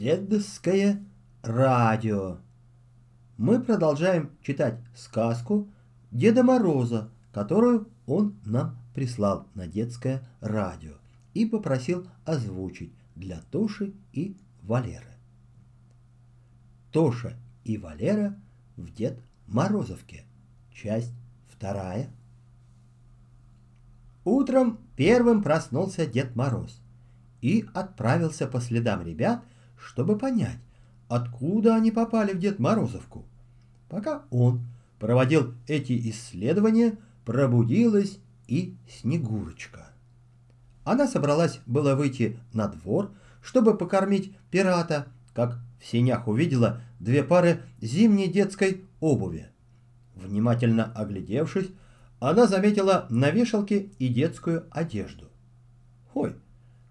Дедовское радио. Мы продолжаем читать сказку Деда Мороза, которую он нам прислал на детское радио и попросил озвучить для Тоши и Валеры. Тоша и Валера в Дед Морозовке. Часть вторая. Утром первым проснулся Дед Мороз и отправился по следам ребят, чтобы понять, откуда они попали в Дед Морозовку. Пока он проводил эти исследования, пробудилась и Снегурочка. Она собралась было выйти на двор, чтобы покормить пирата, как в сенях увидела две пары зимней детской обуви. Внимательно оглядевшись, она заметила на вешалке и детскую одежду. «Ой,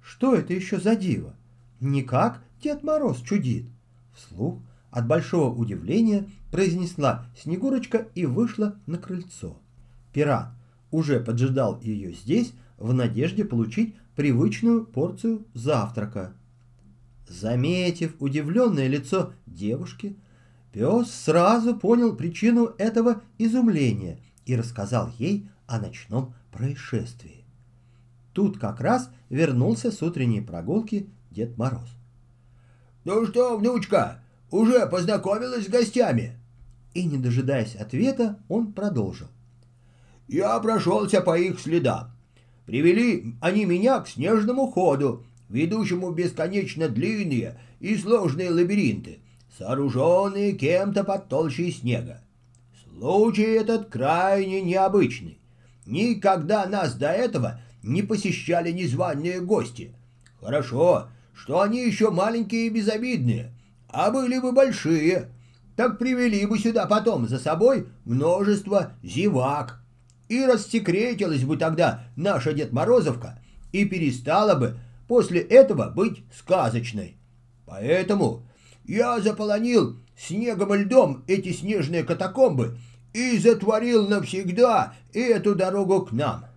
что это еще за диво? Никак Дед Мороз чудит!» Вслух от большого удивления произнесла Снегурочка и вышла на крыльцо. Пират уже поджидал ее здесь в надежде получить привычную порцию завтрака. Заметив удивленное лицо девушки, пес сразу понял причину этого изумления и рассказал ей о ночном происшествии. Тут как раз вернулся с утренней прогулки Дед Мороз. «Ну что, внучка, уже познакомилась с гостями?» И, не дожидаясь ответа, он продолжил. «Я прошелся по их следам. Привели они меня к снежному ходу, ведущему бесконечно длинные и сложные лабиринты, сооруженные кем-то под толщей снега. Случай этот крайне необычный. Никогда нас до этого не посещали незваные гости. Хорошо, что они еще маленькие и безобидные, а были бы большие, так привели бы сюда потом за собой множество зевак. И рассекретилась бы тогда наша Дед Морозовка и перестала бы после этого быть сказочной. Поэтому я заполонил снегом и льдом эти снежные катакомбы и затворил навсегда эту дорогу к нам.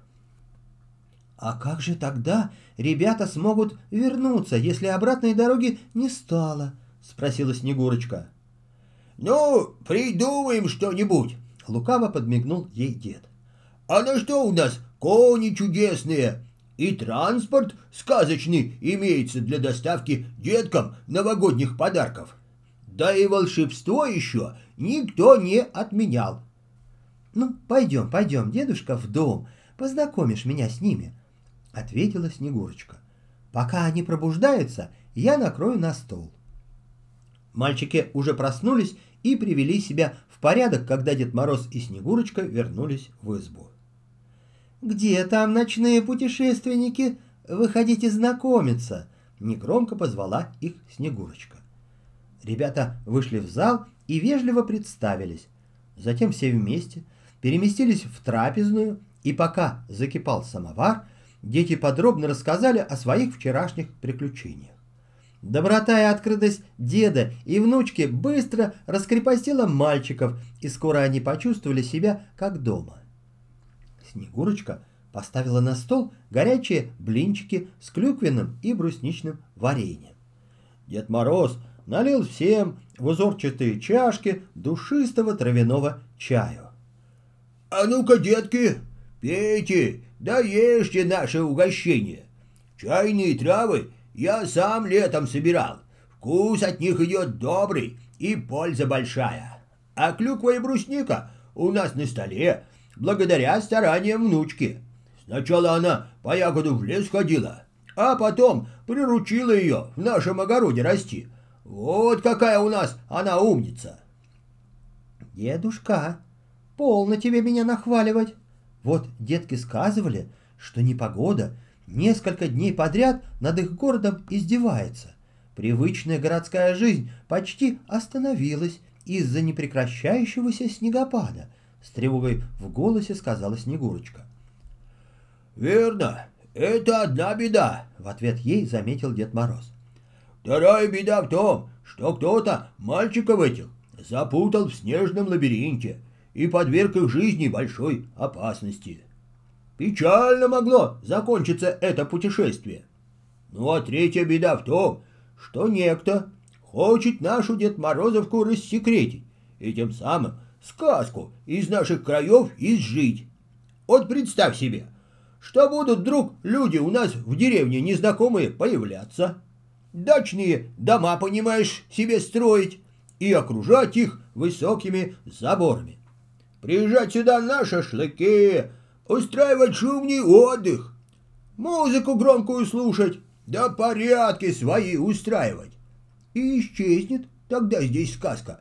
А как же тогда ребята смогут вернуться, если обратной дороги не стало? Спросила Снегурочка. Ну, придумаем что-нибудь. Лукаво подмигнул ей дед. А на что у нас кони чудесные? И транспорт сказочный имеется для доставки деткам новогодних подарков. Да и волшебство еще никто не отменял. «Ну, пойдем, пойдем, дедушка, в дом, познакомишь меня с ними», — ответила Снегурочка. «Пока они пробуждаются, я накрою на стол». Мальчики уже проснулись и привели себя в порядок, когда Дед Мороз и Снегурочка вернулись в избу. «Где там ночные путешественники? Выходите знакомиться!» — негромко позвала их Снегурочка. Ребята вышли в зал и вежливо представились. Затем все вместе переместились в трапезную, и пока закипал самовар, дети подробно рассказали о своих вчерашних приключениях. Доброта и открытость деда и внучки быстро раскрепостила мальчиков, и скоро они почувствовали себя как дома. Снегурочка поставила на стол горячие блинчики с клюквенным и брусничным вареньем. Дед Мороз налил всем в узорчатые чашки душистого травяного чаю. «А ну-ка, детки, пейте, да ешьте наше угощение. Чайные травы я сам летом собирал. Вкус от них идет добрый и польза большая. А клюква и брусника у нас на столе благодаря стараниям внучки. Сначала она по ягоду в лес ходила, а потом приручила ее в нашем огороде расти. Вот какая у нас она умница. Дедушка, полно тебе меня нахваливать. Вот детки сказывали, что непогода несколько дней подряд над их городом издевается. Привычная городская жизнь почти остановилась из-за непрекращающегося снегопада — с тревогой в голосе сказала Снегурочка. «Верно, это одна беда», — в ответ ей заметил Дед Мороз. «Вторая беда в том, что кто-то мальчиков этих запутал в снежном лабиринте и подверг их жизни большой опасности. Печально могло закончиться это путешествие. Ну а третья беда в том, что некто хочет нашу Дед Морозовку рассекретить и тем самым сказку из наших краев изжить. Вот представь себе, что будут вдруг люди у нас в деревне незнакомые появляться, дачные дома, понимаешь, себе строить и окружать их высокими заборами. Приезжать сюда на шашлыки, устраивать шумный отдых, музыку громкую слушать, да порядки свои устраивать. И исчезнет тогда здесь сказка,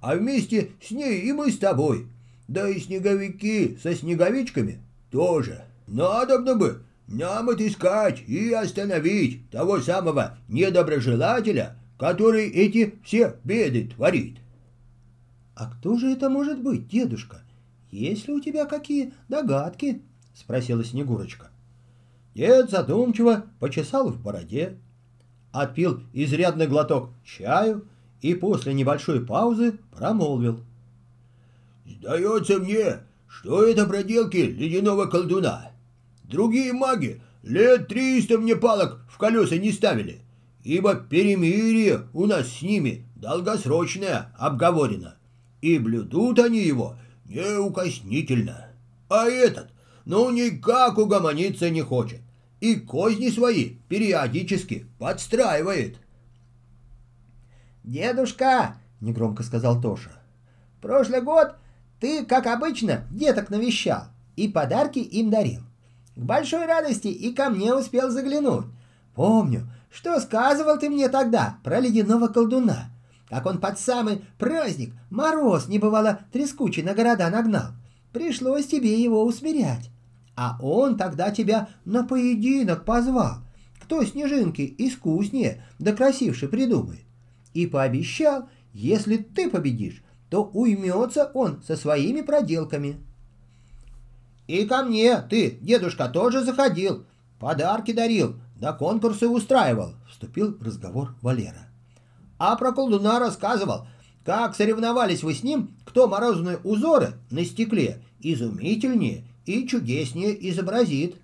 а вместе с ней и мы с тобой, да и снеговики со снеговичками тоже. Надобно бы нам отыскать и остановить того самого недоброжелателя, который эти все беды творит. — А кто же это может быть, дедушка? Есть ли у тебя какие догадки? — спросила Снегурочка. Дед задумчиво почесал в бороде, отпил изрядный глоток чаю и после небольшой паузы промолвил. «Сдается мне, что это проделки ледяного колдуна. Другие маги лет триста мне палок в колеса не ставили, ибо перемирие у нас с ними долгосрочное обговорено, и блюдут они его неукоснительно. А этот, ну, никак угомониться не хочет, и козни свои периодически подстраивает. «Дедушка!» — негромко сказал Тоша. «Прошлый год ты, как обычно, деток навещал и подарки им дарил. К большой радости и ко мне успел заглянуть. Помню, что сказывал ты мне тогда про ледяного колдуна, как он под самый праздник мороз не бывало трескучий на города нагнал. Пришлось тебе его усмирять. А он тогда тебя на поединок позвал. Кто снежинки искуснее да красивше придумает. И пообещал, если ты победишь, то уймется он со своими проделками. И ко мне ты, дедушка, тоже заходил, подарки дарил, да конкурсы устраивал, вступил в разговор Валера. А про колдуна рассказывал, как соревновались вы с ним, кто морозные узоры на стекле изумительнее и чудеснее изобразит.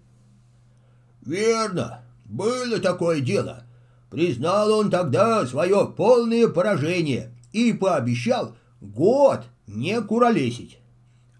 Верно, было такое дело. Признал он тогда свое полное поражение и пообещал год не куролесить.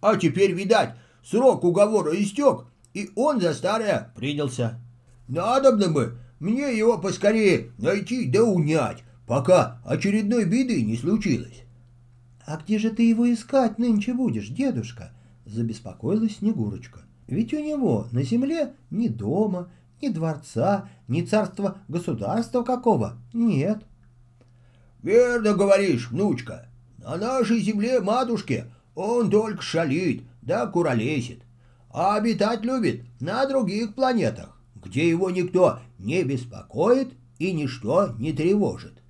А теперь, видать, Срок уговора истек, и он за старое принялся. Надобно бы мне его поскорее найти да унять, пока очередной беды не случилось. — А где же ты его искать нынче будешь, дедушка? — забеспокоилась Снегурочка. — Ведь у него на земле ни дома, ни дворца, ни царства государства какого нет. — Верно говоришь, внучка. На нашей земле, матушке, он только шалит, да куролесит. А обитать любит на других планетах, где его никто не беспокоит и ничто не тревожит.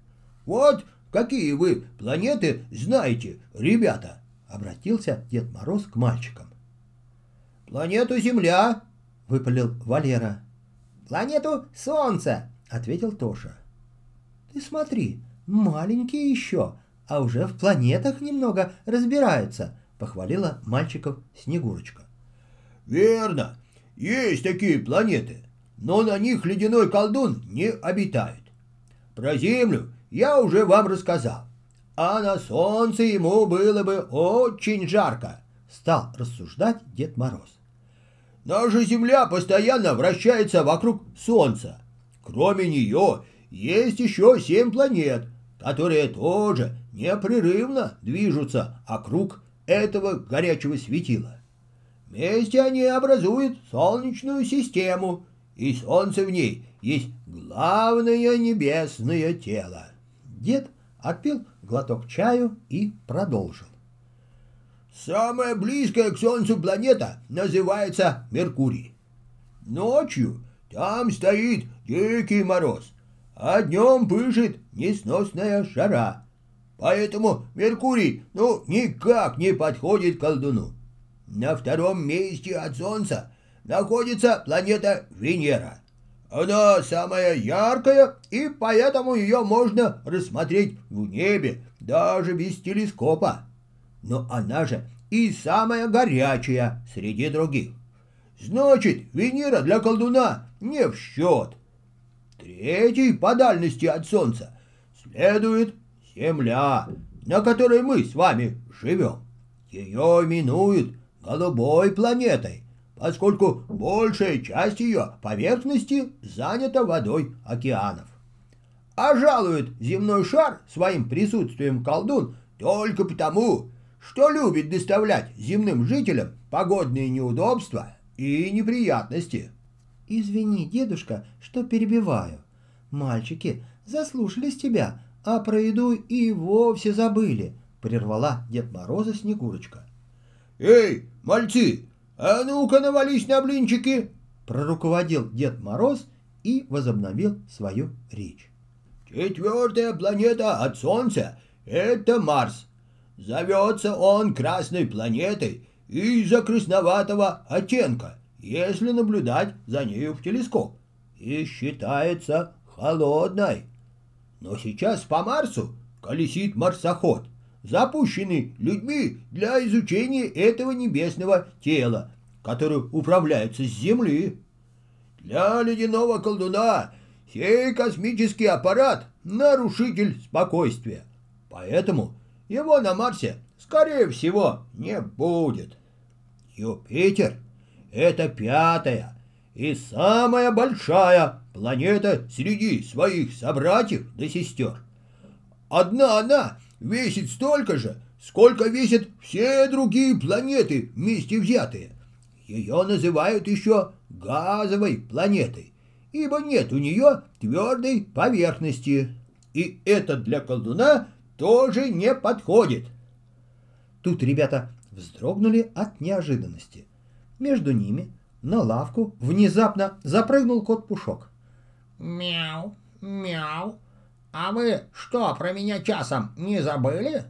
Вот какие вы планеты знаете, ребята, обратился Дед Мороз к мальчикам. Планету Земля, выпалил Валера. Планету Солнце, ответил Тоша. Ты смотри, маленький еще, а уже в планетах немного разбирается, похвалила мальчиков Снегурочка. Верно, есть такие планеты, но на них ледяной колдун не обитает. Про Землю я уже вам рассказал, а на Солнце ему было бы очень жарко, стал рассуждать Дед Мороз. Наша Земля постоянно вращается вокруг Солнца. Кроме нее есть еще семь планет, которые тоже непрерывно движутся округ этого горячего светила. Вместе они образуют Солнечную систему, и Солнце в ней есть главное небесное тело. Дед отпил глоток чаю и продолжил. Самая близкая к Солнцу планета называется Меркурий. Ночью там стоит дикий мороз, а днем пышет несносная жара. Поэтому Меркурий, ну, никак не подходит колдуну. На втором месте от Солнца находится планета Венера. Она самая яркая, и поэтому ее можно рассмотреть в небе, даже без телескопа. Но она же и самая горячая среди других. Значит, Венера для колдуна не в счет. Третий по дальности от Солнца следует Земля, на которой мы с вами живем. Ее именуют голубой планетой, поскольку большая часть ее поверхности занята водой океанов. А жалует земной шар своим присутствием колдун только потому, что любит доставлять земным жителям погодные неудобства и неприятности. Извини, дедушка, что перебиваю. Мальчики заслушались тебя, а про еду и вовсе забыли, прервала Дед Мороза Снегурочка. Эй, мальцы, а ну-ка навались на блинчики, проруководил Дед Мороз и возобновил свою речь. Четвертая планета от Солнца — это Марс. Зовется он Красной планетой из-за красноватого оттенка, если наблюдать за нею в телескоп, и считается холодной. Но сейчас по Марсу колесит марсоход, запущенный людьми для изучения этого небесного тела, которое управляется с Земли. Для ледяного колдуна сей космический аппарат — нарушитель спокойствия, поэтому его на Марсе, скорее всего, не будет. Юпитер — это пятая и самая большая планета среди своих собратьев да сестер. Одна она весит столько же, сколько весят все другие планеты вместе взятые. Ее называют еще газовой планетой, ибо нет у нее твердой поверхности. И это для колдуна тоже не подходит. Тут ребята вздрогнули от неожиданности. Между ними на лавку внезапно запрыгнул кот Пушок. «Мяу, мяу, а вы что, про меня часом не забыли?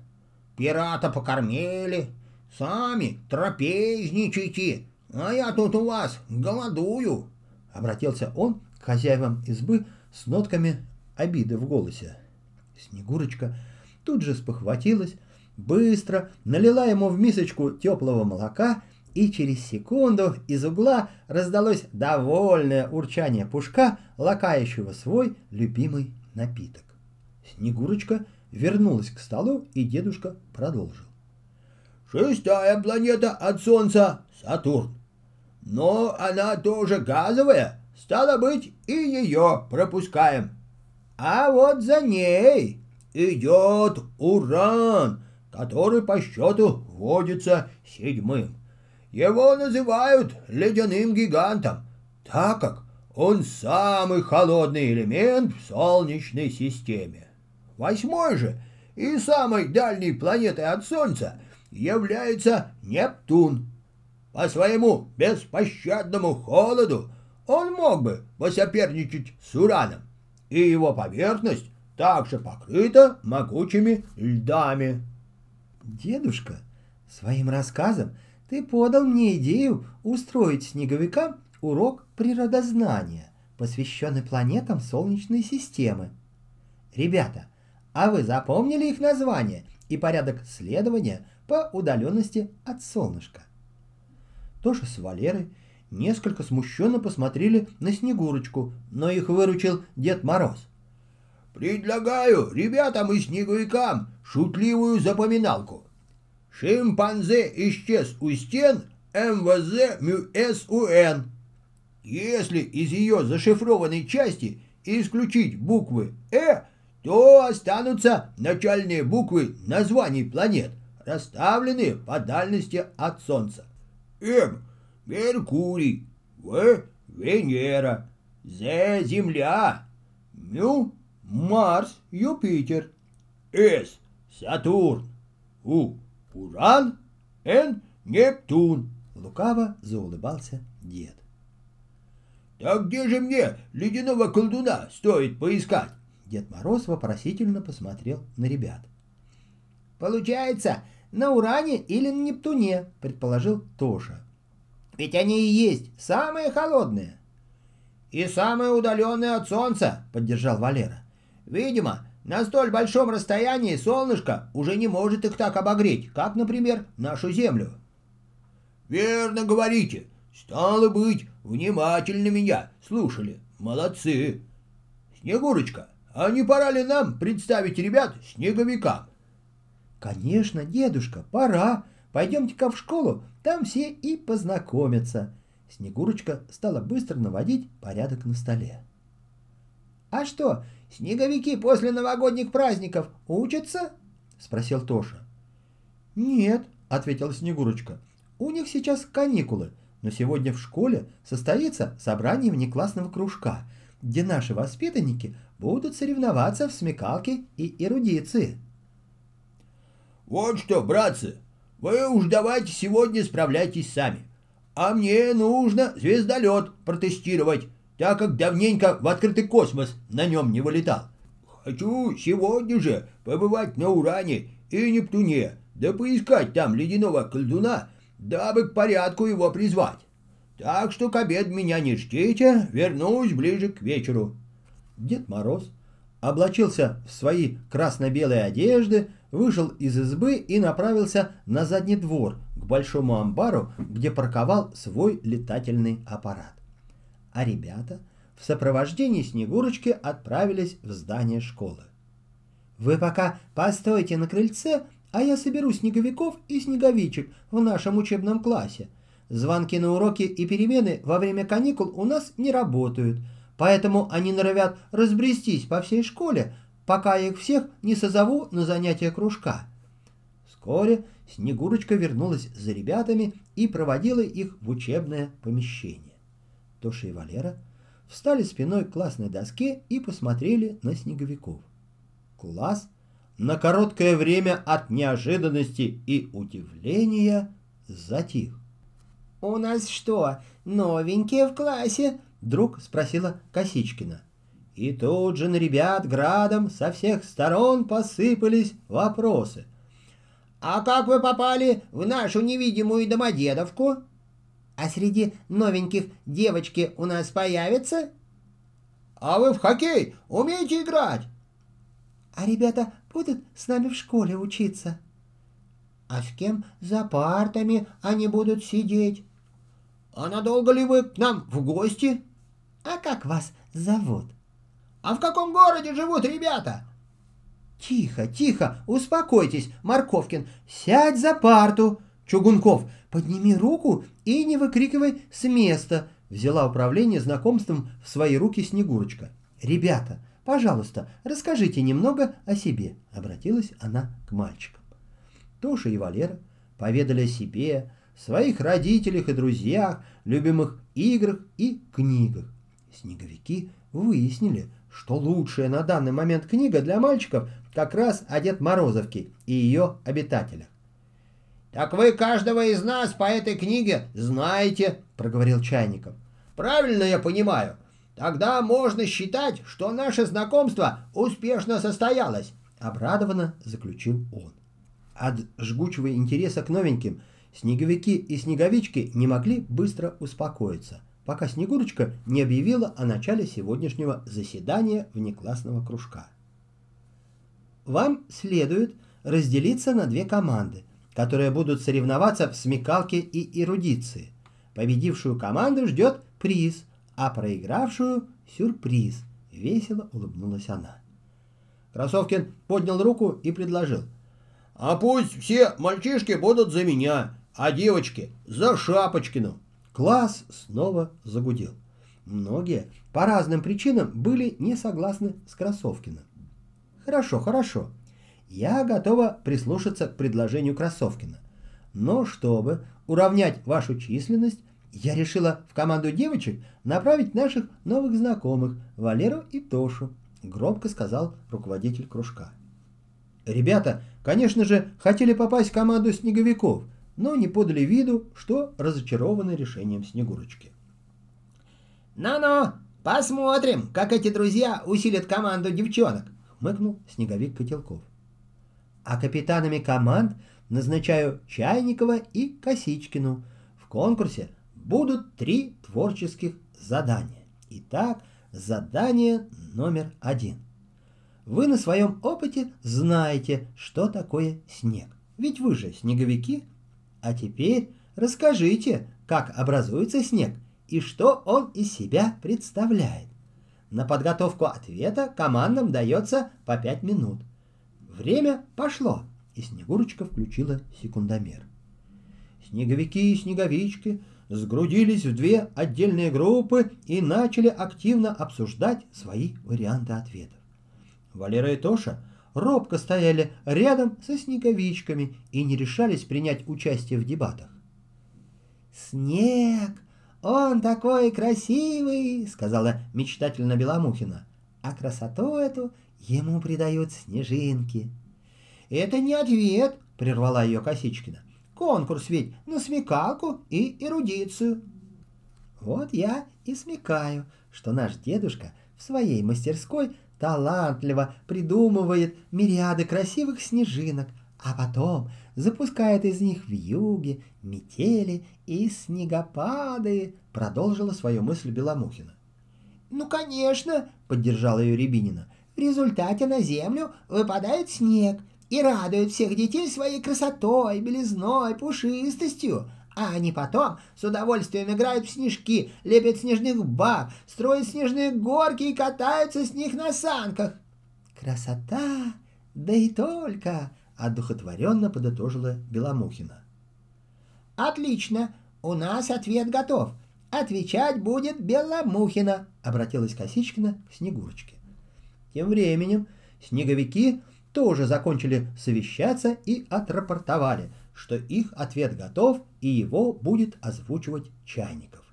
Пирата покормили, сами трапезничайте, а я тут у вас голодую!» Обратился он к хозяевам избы с нотками обиды в голосе. Снегурочка тут же спохватилась, быстро налила ему в мисочку теплого молока, и через секунду из угла раздалось довольное урчание пушка, лакающего свой любимый напиток. Снегурочка вернулась к столу, и дедушка продолжил. Шестая планета от Солнца — Сатурн. Но она тоже газовая, стало быть, и ее пропускаем. А вот за ней идет Уран, который по счету вводится седьмым. Его называют ледяным гигантом, так как он самый холодный элемент в Солнечной системе. Восьмой же и самой дальней планетой от Солнца является Нептун. По своему беспощадному холоду он мог бы посоперничать с Ураном, и его поверхность также покрыта могучими льдами. Дедушка, своим рассказом ты подал мне идею устроить снеговикам урок природознания, посвященный планетам Солнечной системы. Ребята, а вы запомнили их название и порядок следования по удаленности от солнышка? Тоша с Валерой несколько смущенно посмотрели на Снегурочку, но их выручил Дед Мороз. «Предлагаю ребятам и снеговикам шутливую запоминалку. Шимпанзе исчез у стен МВЗ МЮСУН. Если из ее зашифрованной части исключить буквы «Э», то останутся начальные буквы названий планет, расставленные по дальности от Солнца. М – Меркурий, В – Венера, З – Земля, Мю – Марс, Юпитер, С – Сатурн, У – Уран, Н – Нептун. Лукаво заулыбался дед. Так где же мне ледяного колдуна стоит поискать? Дед Мороз вопросительно посмотрел на ребят. «Получается, на Уране или на Нептуне», — предположил Тоша. «Ведь они и есть самые холодные». «И самые удаленные от Солнца», — поддержал Валера. «Видимо, на столь большом расстоянии солнышко уже не может их так обогреть, как, например, нашу Землю». «Верно говорите. Стало быть, внимательно меня слушали. Молодцы. Снегурочка, а не пора ли нам представить ребят снеговикам? Конечно, дедушка, пора. Пойдемте-ка в школу, там все и познакомятся. Снегурочка стала быстро наводить порядок на столе. «А что, снеговики после новогодних праздников учатся?» — спросил Тоша. «Нет», — ответила Снегурочка, — «у них сейчас каникулы, но сегодня в школе состоится собрание внеклассного кружка, где наши воспитанники будут соревноваться в смекалке и эрудиции». «Вот что, братцы, вы уж давайте сегодня справляйтесь сами, а мне нужно звездолет протестировать, так как давненько в открытый космос на нем не вылетал. Хочу сегодня же побывать на Уране и Нептуне, да поискать там ледяного колдуна, дабы к порядку его призвать. Так что к обеду меня не ждите, вернусь ближе к вечеру. Дед Мороз облачился в свои красно-белые одежды, вышел из избы и направился на задний двор к большому амбару, где парковал свой летательный аппарат. А ребята в сопровождении Снегурочки отправились в здание школы. «Вы пока постойте на крыльце, а я соберу снеговиков и снеговичек в нашем учебном классе. Звонки на уроки и перемены во время каникул у нас не работают, поэтому они норовят разбрестись по всей школе, пока я их всех не созову на занятия кружка. Вскоре Снегурочка вернулась за ребятами и проводила их в учебное помещение. Тоша и Валера встали спиной к классной доске и посмотрели на снеговиков. Класс на короткое время от неожиданности и удивления затих. «У нас что, новенькие в классе?» — вдруг спросила Косичкина. И тут же на ребят градом со всех сторон посыпались вопросы. «А как вы попали в нашу невидимую домодедовку? А среди новеньких девочки у нас появятся?» «А вы в хоккей умеете играть?» «А ребята будут с нами в школе учиться?» «А с кем за партами они будут сидеть?» А надолго ли вы к нам в гости? А как вас зовут? А в каком городе живут ребята? Тихо, тихо, успокойтесь, Марковкин, сядь за парту. Чугунков, подними руку и не выкрикивай с места. Взяла управление знакомством в свои руки Снегурочка. Ребята, пожалуйста, расскажите немного о себе, обратилась она к мальчикам. Тоша и Валера поведали о себе, своих родителях и друзьях, любимых играх и книгах. Снеговики выяснили, что лучшая на данный момент книга для мальчиков как раз о Дед Морозовке и ее обитателях. «Так вы каждого из нас по этой книге знаете», — проговорил Чайников. «Правильно я понимаю? Тогда можно считать, что наше знакомство успешно состоялось», — обрадованно заключил он. От жгучего интереса к новеньким — Снеговики и снеговички не могли быстро успокоиться, пока Снегурочка не объявила о начале сегодняшнего заседания внеклассного кружка. Вам следует разделиться на две команды, которые будут соревноваться в смекалке и эрудиции. Победившую команду ждет приз, а проигравшую – сюрприз. Весело улыбнулась она. Красовкин поднял руку и предложил. «А пусть все мальчишки будут за меня а девочки за Шапочкину. Класс снова загудел. Многие по разным причинам были не согласны с Красовкиным. Хорошо, хорошо. Я готова прислушаться к предложению Красовкина. Но чтобы уравнять вашу численность, я решила в команду девочек направить наших новых знакомых, Валеру и Тошу, громко сказал руководитель кружка. Ребята, конечно же, хотели попасть в команду снеговиков – но не подали виду, что разочарованы решением Снегурочки. «Ну-ну, посмотрим, как эти друзья усилят команду девчонок», — хмыкнул Снеговик Котелков. «А капитанами команд назначаю Чайникова и Косичкину. В конкурсе будут три творческих задания. Итак, задание номер один. Вы на своем опыте знаете, что такое снег. Ведь вы же снеговики а теперь расскажите, как образуется снег и что он из себя представляет. На подготовку ответа командам дается по пять минут. Время пошло, и Снегурочка включила секундомер. Снеговики и снеговички сгрудились в две отдельные группы и начали активно обсуждать свои варианты ответов. Валера и Тоша робко стояли рядом со снеговичками и не решались принять участие в дебатах. «Снег! Он такой красивый!» — сказала мечтательно Беломухина. «А красоту эту ему придают снежинки». «Это не ответ!» — прервала ее Косичкина. «Конкурс ведь на смекалку и эрудицию». Вот я и смекаю, что наш дедушка в своей мастерской талантливо придумывает мириады красивых снежинок, а потом запускает из них вьюги, метели и снегопады, продолжила свою мысль Беломухина. «Ну, конечно!» — поддержала ее Рябинина. «В результате на землю выпадает снег и радует всех детей своей красотой, белизной, пушистостью, а они потом с удовольствием играют в снежки, лепят снежных баб, строят снежные горки и катаются с них на санках. Красота! Да и только! Одухотворенно подытожила Беломухина. Отлично! У нас ответ готов. Отвечать будет Беломухина, обратилась Косичкина к Снегурочке. Тем временем снеговики тоже закончили совещаться и отрапортовали – что их ответ готов и его будет озвучивать Чайников.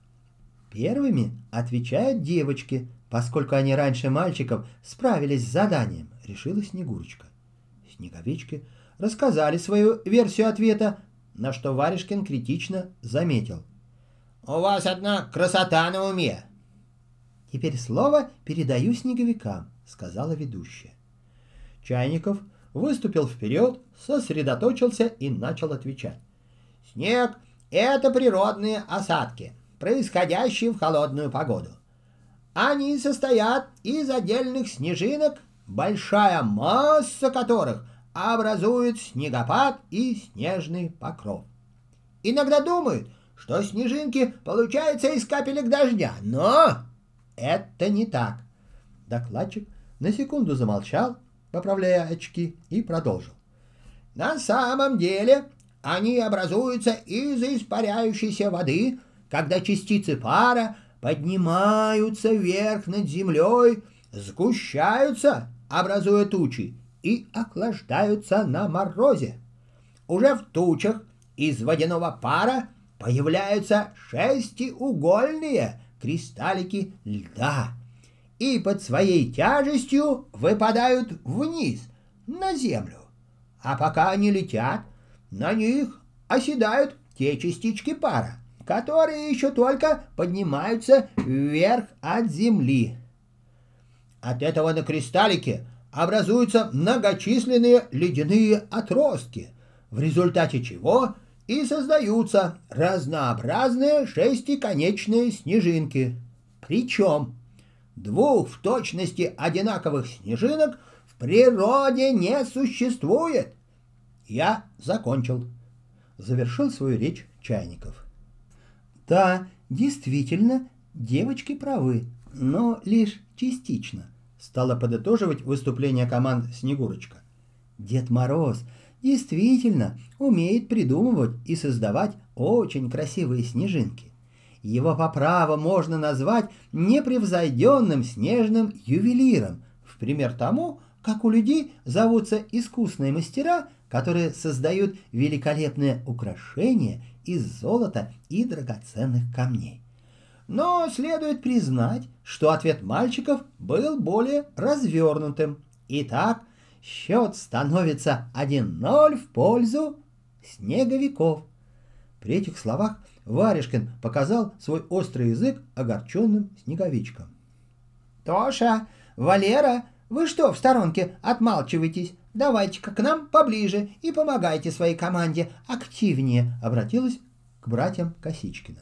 Первыми отвечают девочки, поскольку они раньше мальчиков справились с заданием, решила Снегурочка. Снеговички рассказали свою версию ответа, на что Варежкин критично заметил. «У вас одна красота на уме!» «Теперь слово передаю снеговикам», — сказала ведущая. Чайников — выступил вперед, сосредоточился и начал отвечать. «Снег — это природные осадки, происходящие в холодную погоду. Они состоят из отдельных снежинок, большая масса которых образует снегопад и снежный покров. Иногда думают, что снежинки получаются из капелек дождя, но это не так. Докладчик на секунду замолчал, поправляя очки, и продолжил. На самом деле они образуются из испаряющейся воды, когда частицы пара поднимаются вверх над землей, сгущаются, образуя тучи, и охлаждаются на морозе. Уже в тучах из водяного пара появляются шестиугольные кристаллики льда — и под своей тяжестью выпадают вниз, на землю. А пока они летят, на них оседают те частички пара, которые еще только поднимаются вверх от земли. От этого на кристаллике образуются многочисленные ледяные отростки, в результате чего и создаются разнообразные шестиконечные снежинки. Причем Двух в точности одинаковых снежинок в природе не существует. Я закончил. Завершил свою речь Чайников. Да, действительно, девочки правы, но лишь частично. Стала подытоживать выступление команд Снегурочка. Дед Мороз действительно умеет придумывать и создавать очень красивые снежинки. Его по праву можно назвать непревзойденным снежным ювелиром, в пример тому, как у людей зовутся искусные мастера, которые создают великолепные украшения из золота и драгоценных камней. Но следует признать, что ответ мальчиков был более развернутым. Итак, счет становится 1-0 в пользу снеговиков. При этих словах Варежкин показал свой острый язык огорченным снеговичкам. «Тоша, Валера, вы что в сторонке отмалчиваетесь? Давайте-ка к нам поближе и помогайте своей команде активнее», — обратилась к братьям Косичкина.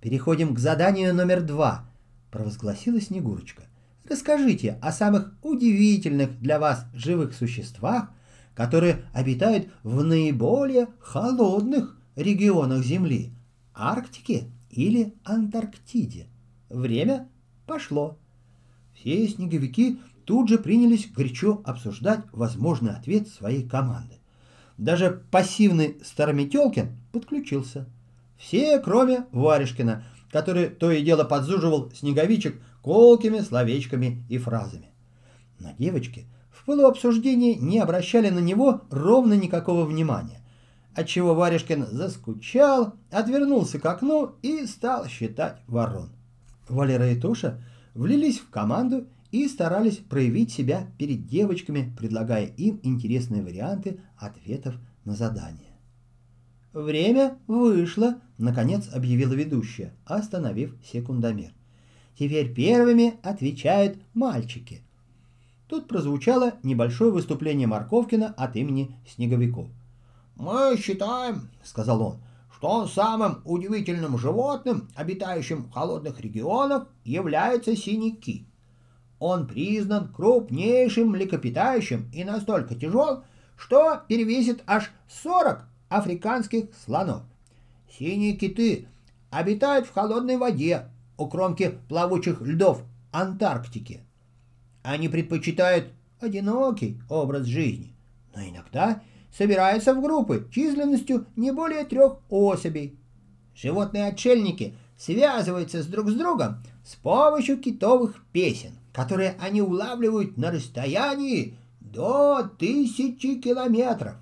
«Переходим к заданию номер два», — провозгласила Снегурочка. «Расскажите о самых удивительных для вас живых существах, которые обитают в наиболее холодных регионах Земли, Арктике или Антарктиде. Время пошло. Все снеговики тут же принялись горячо обсуждать возможный ответ своей команды. Даже пассивный Старометелкин подключился. Все, кроме Варежкина, который то и дело подзуживал снеговичек колкими словечками и фразами. Но девочки в пылу обсуждения не обращали на него ровно никакого внимания, отчего Варежкин заскучал, отвернулся к окну и стал считать ворон. Валера и Тоша влились в команду и старались проявить себя перед девочками, предлагая им интересные варианты ответов на задание. «Время вышло», — наконец объявила ведущая, остановив секундомер. «Теперь первыми отвечают мальчики». Тут прозвучало небольшое выступление Марковкина от имени Снеговиков. «Мы считаем, — сказал он, — что самым удивительным животным, обитающим в холодных регионах, является синий кит. Он признан крупнейшим млекопитающим и настолько тяжел, что перевесит аж 40 африканских слонов. Синие киты обитают в холодной воде у кромки плавучих льдов Антарктики. Они предпочитают одинокий образ жизни, но иногда собираются в группы численностью не более трех особей. Животные-отшельники связываются с друг с другом с помощью китовых песен, которые они улавливают на расстоянии до тысячи километров.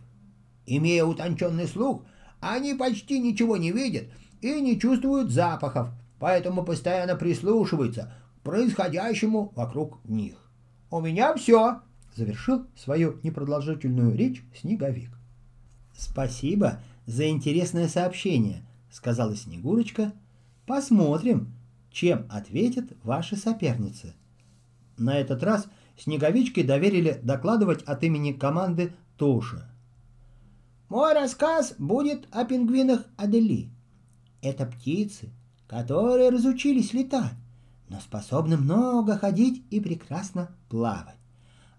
Имея утонченный слух, они почти ничего не видят и не чувствуют запахов, поэтому постоянно прислушиваются к происходящему вокруг них. «У меня все!» — завершил свою непродолжительную речь Снеговик. «Спасибо за интересное сообщение», — сказала Снегурочка. «Посмотрим, чем ответят ваши соперницы». На этот раз Снеговичке доверили докладывать от имени команды Тоша. Мой рассказ будет о пингвинах Адели. Это птицы, которые разучились летать, но способны много ходить и прекрасно плавать.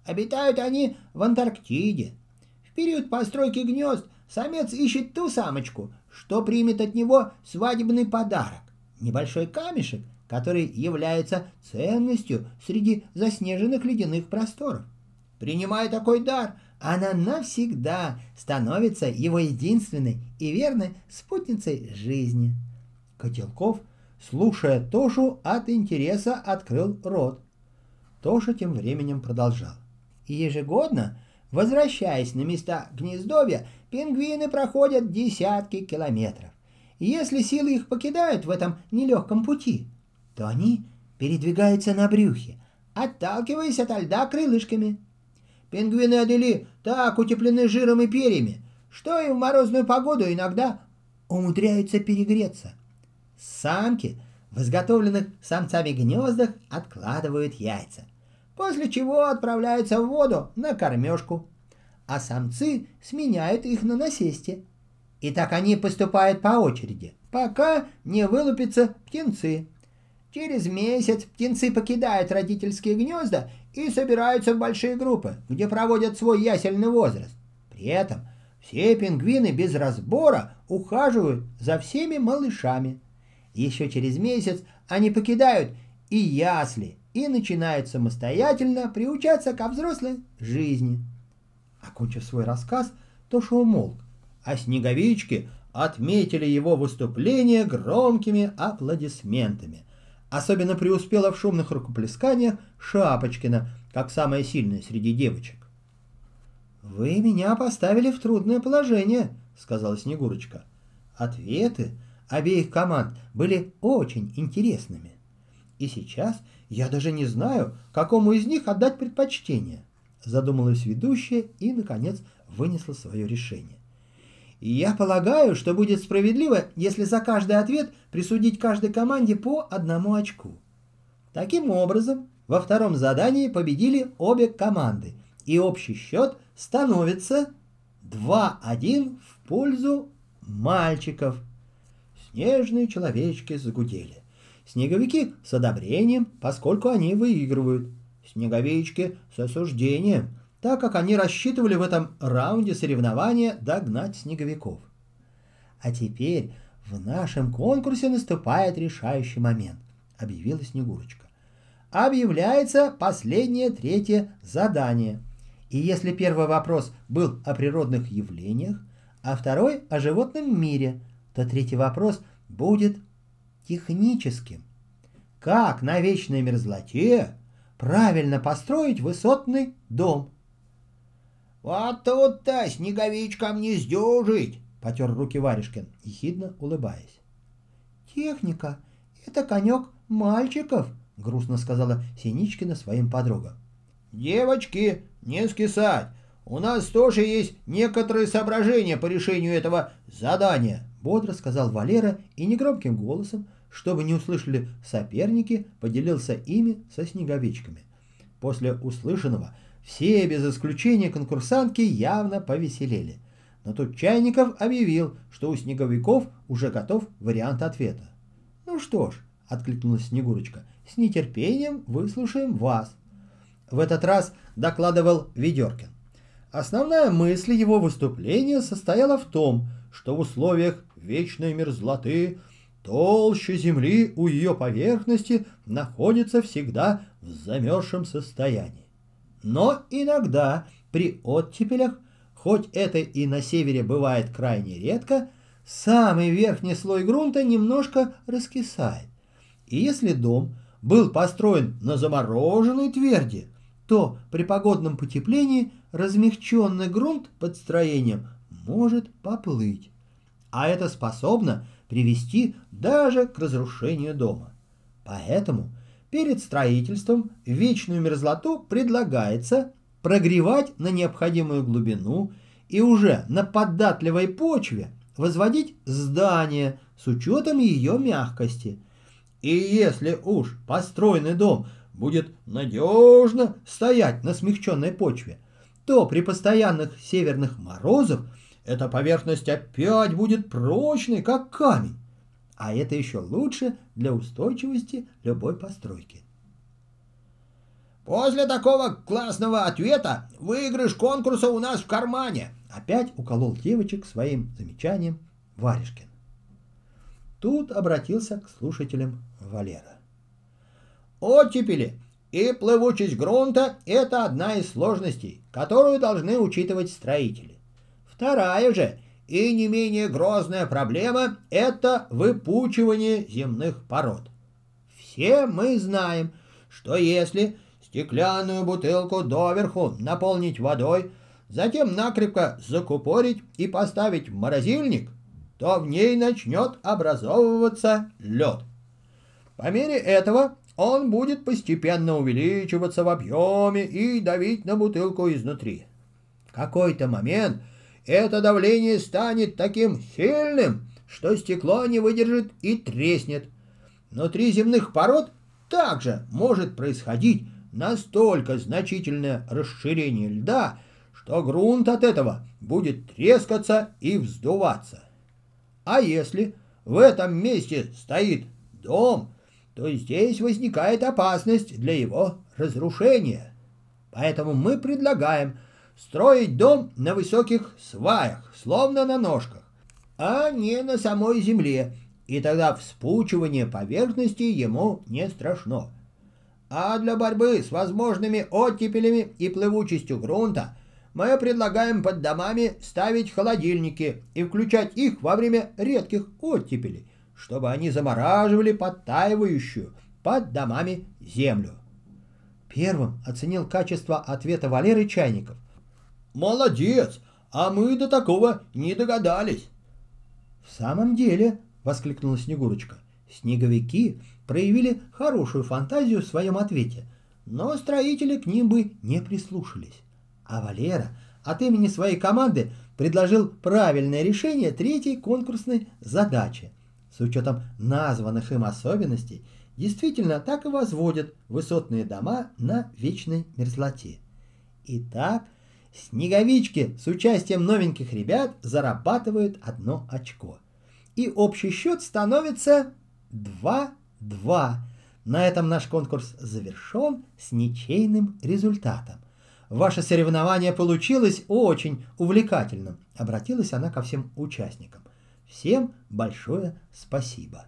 Обитают они в Антарктиде. В период постройки гнезд самец ищет ту самочку, что примет от него свадебный подарок. Небольшой камешек, который является ценностью среди заснеженных ледяных просторов. Принимая такой дар – она навсегда становится его единственной и верной спутницей жизни. Котелков, слушая Тошу, от интереса открыл рот. Тоша тем временем продолжал. Ежегодно, возвращаясь на места гнездовья, пингвины проходят десятки километров. И если силы их покидают в этом нелегком пути, то они передвигаются на брюхе, отталкиваясь от льда крылышками. Пингвины Адели так утеплены жиром и перьями, что и в морозную погоду иногда умудряются перегреться. Самки в изготовленных самцами гнездах откладывают яйца, после чего отправляются в воду на кормежку, а самцы сменяют их на насесте. И так они поступают по очереди, пока не вылупятся птенцы. Через месяц птенцы покидают родительские гнезда и собираются в большие группы, где проводят свой ясельный возраст. При этом все пингвины без разбора ухаживают за всеми малышами. Еще через месяц они покидают и ясли, и начинают самостоятельно приучаться ко взрослой жизни. Окончив свой рассказ, Тоша умолк, а снеговички отметили его выступление громкими аплодисментами. Особенно преуспела в шумных рукоплесканиях Шапочкина, как самая сильная среди девочек. «Вы меня поставили в трудное положение», — сказала Снегурочка. Ответы обеих команд были очень интересными. И сейчас я даже не знаю, какому из них отдать предпочтение. Задумалась ведущая и, наконец, вынесла свое решение. Я полагаю, что будет справедливо, если за каждый ответ присудить каждой команде по одному очку. Таким образом, во втором задании победили обе команды, и общий счет становится 2-1 в пользу мальчиков. Снежные человечки загудели. Снеговики с одобрением, поскольку они выигрывают. Снеговички с осуждением, так как они рассчитывали в этом раунде соревнования догнать снеговиков. А теперь в нашем конкурсе наступает решающий момент, объявила Снегурочка. объявляется последнее третье задание. И если первый вопрос был о природных явлениях, а второй о животном мире, то третий вопрос будет техническим. Как на вечной мерзлоте правильно построить высотный дом? «Вот тут-то снеговичкам не сдюжить!» — потер руки Варежкин, ехидно улыбаясь. «Техника — это конек мальчиков», — грустно сказала Синичкина своим подругам. «Девочки, не скисать! У нас тоже есть некоторые соображения по решению этого задания», — бодро сказал Валера и негромким голосом, чтобы не услышали соперники, поделился ими со снеговичками. После услышанного все без исключения конкурсантки явно повеселели. Но тут Чайников объявил, что у снеговиков уже готов вариант ответа. «Ну что ж», — откликнулась Снегурочка, — «с нетерпением выслушаем вас». В этот раз докладывал Ведеркин. Основная мысль его выступления состояла в том, что в условиях вечной мерзлоты толще земли у ее поверхности находится всегда в замерзшем состоянии. Но иногда при оттепелях, хоть это и на севере бывает крайне редко, самый верхний слой грунта немножко раскисает. И если дом был построен на замороженной тверди, то при погодном потеплении размягченный грунт под строением может поплыть. А это способно привести даже к разрушению дома. Поэтому Перед строительством вечную мерзлоту предлагается прогревать на необходимую глубину и уже на податливой почве возводить здание с учетом ее мягкости. И если уж построенный дом будет надежно стоять на смягченной почве, то при постоянных северных морозах эта поверхность опять будет прочной, как камень а это еще лучше для устойчивости любой постройки. После такого классного ответа выигрыш конкурса у нас в кармане. Опять уколол девочек своим замечанием Варежкин. Тут обратился к слушателям Валера. Оттепели и плывучесть грунта – это одна из сложностей, которую должны учитывать строители. Вторая же и не менее грозная проблема – это выпучивание земных пород. Все мы знаем, что если стеклянную бутылку доверху наполнить водой, затем накрепко закупорить и поставить в морозильник, то в ней начнет образовываться лед. По мере этого он будет постепенно увеличиваться в объеме и давить на бутылку изнутри. В какой-то момент – это давление станет таким сильным, что стекло не выдержит и треснет. Внутри земных пород также может происходить настолько значительное расширение льда, что грунт от этого будет трескаться и вздуваться. А если в этом месте стоит дом, то здесь возникает опасность для его разрушения. Поэтому мы предлагаем строить дом на высоких сваях, словно на ножках, а не на самой земле, и тогда вспучивание поверхности ему не страшно. А для борьбы с возможными оттепелями и плывучестью грунта мы предлагаем под домами ставить холодильники и включать их во время редких оттепелей, чтобы они замораживали подтаивающую под домами землю. Первым оценил качество ответа Валеры Чайников. Молодец! А мы до такого не догадались. В самом деле, воскликнула Снегурочка, снеговики проявили хорошую фантазию в своем ответе, но строители к ним бы не прислушались. А Валера от имени своей команды предложил правильное решение третьей конкурсной задачи. С учетом названных им особенностей, действительно так и возводят высотные дома на вечной мерзлоте. Итак, Снеговички с участием новеньких ребят зарабатывают одно очко. И общий счет становится 2-2. На этом наш конкурс завершен с ничейным результатом. Ваше соревнование получилось очень увлекательным. Обратилась она ко всем участникам. Всем большое спасибо.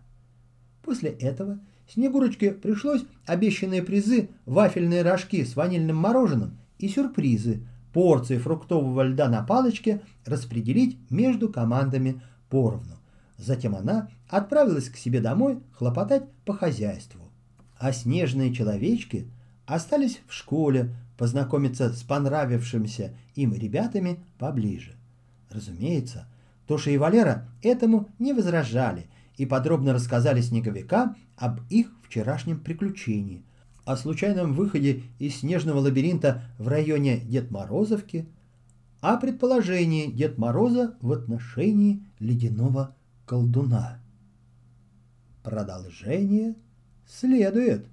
После этого Снегурочке пришлось обещанные призы, вафельные рожки с ванильным мороженым и сюрпризы, порции фруктового льда на палочке распределить между командами поровну. Затем она отправилась к себе домой хлопотать по хозяйству. А снежные человечки остались в школе познакомиться с понравившимися им ребятами поближе. Разумеется, Тоша и Валера этому не возражали и подробно рассказали снеговикам об их вчерашнем приключении, о случайном выходе из снежного лабиринта в районе Дед Морозовки, о предположении Дед Мороза в отношении ледяного колдуна. Продолжение следует.